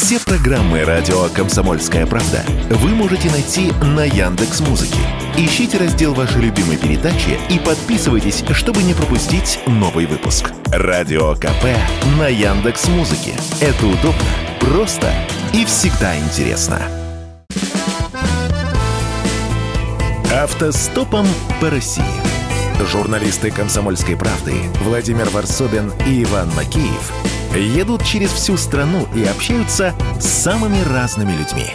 Все программы радио Комсомольская правда вы можете найти на Яндекс Музыке. Ищите раздел вашей любимой передачи и подписывайтесь, чтобы не пропустить новый выпуск. Радио КП на Яндекс Музыке. Это удобно, просто и всегда интересно. Автостопом по России. Журналисты «Комсомольской правды» Владимир Варсобин и Иван Макеев едут через всю страну и общаются с самыми разными людьми.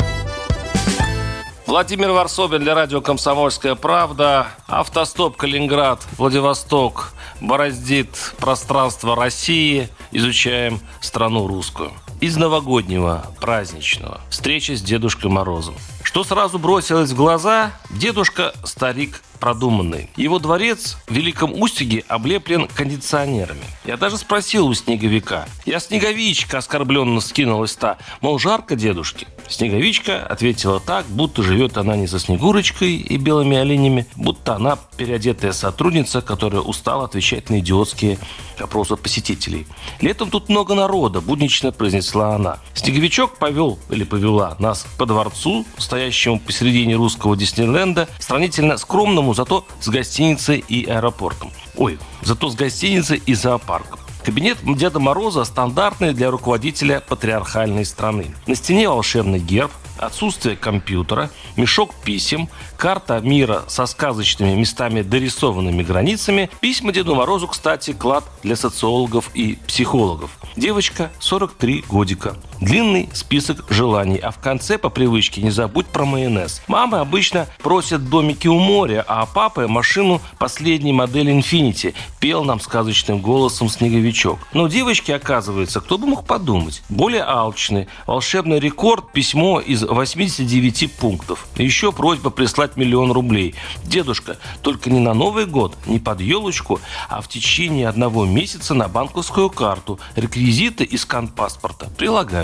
Владимир Варсобин для радио «Комсомольская правда». Автостоп Калининград, Владивосток бороздит пространство России. Изучаем страну русскую. Из новогоднего, праздничного. Встреча с Дедушкой Морозом. Что сразу бросилось в глаза? Дедушка старик продуманный. Его дворец в Великом Устюге облеплен кондиционерами. Я даже спросил у снеговика. Я снеговичка оскорбленно скинулась та. Мол, жарко дедушке. Снеговичка ответила так, будто живет она не со Снегурочкой и белыми оленями, будто она переодетая сотрудница, которая устала отвечать на идиотские вопросы посетителей. Летом тут много народа, буднично произнесла она. Снеговичок повел или повела нас по дворцу, стоящему посередине русского Диснейленда, сравнительно скромному зато с гостиницей и аэропортом. Ой, зато с гостиницей и зоопарком. Кабинет Деда Мороза стандартный для руководителя патриархальной страны. На стене волшебный герб, отсутствие компьютера, мешок писем, карта мира со сказочными местами дорисованными границами. Письма Деду Морозу, кстати, клад для социологов и психологов. Девочка 43 годика. Длинный список желаний, а в конце по привычке не забудь про майонез. Мамы обычно просят домики у моря, а папа машину последней модели Infinity. Пел нам сказочным голосом снеговичок. Но девочки, оказывается, кто бы мог подумать, более алчные. Волшебный рекорд, письмо из 89 пунктов. Еще просьба прислать миллион рублей. Дедушка, только не на Новый год, не под елочку, а в течение одного месяца на банковскую карту. Реквизиты и скан паспорта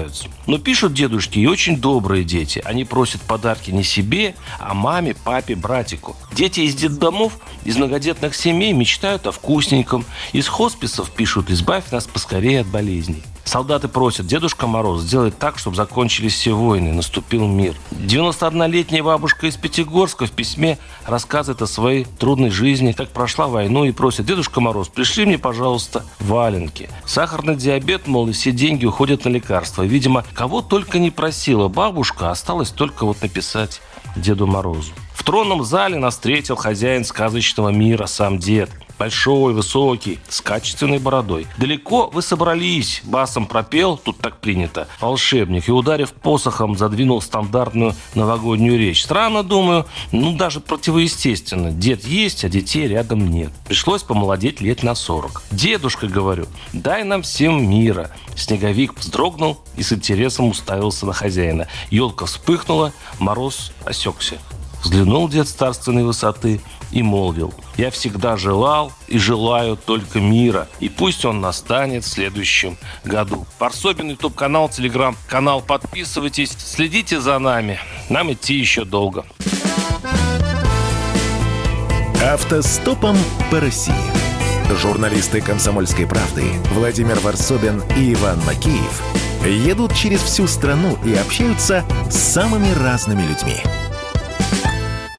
прилагаются. Но пишут дедушки и очень добрые дети. Они просят подарки не себе, а маме, папе, братику. Дети из детдомов, из многодетных семей мечтают о вкусненьком. Из хосписов пишут «избавь нас поскорее от болезней». Солдаты просят, Дедушка Мороз, сделай так, чтобы закончились все войны, наступил мир. 91-летняя бабушка из Пятигорска в письме рассказывает о своей трудной жизни, как прошла войну и просит, Дедушка Мороз, пришли мне, пожалуйста, валенки. Сахарный диабет, мол, и все деньги уходят на лекарства. Видимо, кого только не просила бабушка, осталось только вот написать Деду Морозу. Тронном зале нас встретил хозяин сказочного мира, сам дед – Большой, высокий, с качественной бородой. «Далеко вы собрались?» Басом пропел, тут так принято, волшебник. И, ударив посохом, задвинул стандартную новогоднюю речь. Странно, думаю, ну даже противоестественно. Дед есть, а детей рядом нет. Пришлось помолодеть лет на 40. «Дедушка, — говорю, — дай нам всем мира». Снеговик вздрогнул и с интересом уставился на хозяина. Елка вспыхнула, мороз осекся. Взглянул дед с высоты и молвил, «Я всегда желал и желаю только мира, и пусть он настанет в следующем году». Парсобин, YouTube-канал, Телеграм-канал, подписывайтесь, следите за нами, нам идти еще долго. Автостопом по России. Журналисты «Комсомольской правды» Владимир Варсобин и Иван Макеев едут через всю страну и общаются с самыми разными людьми –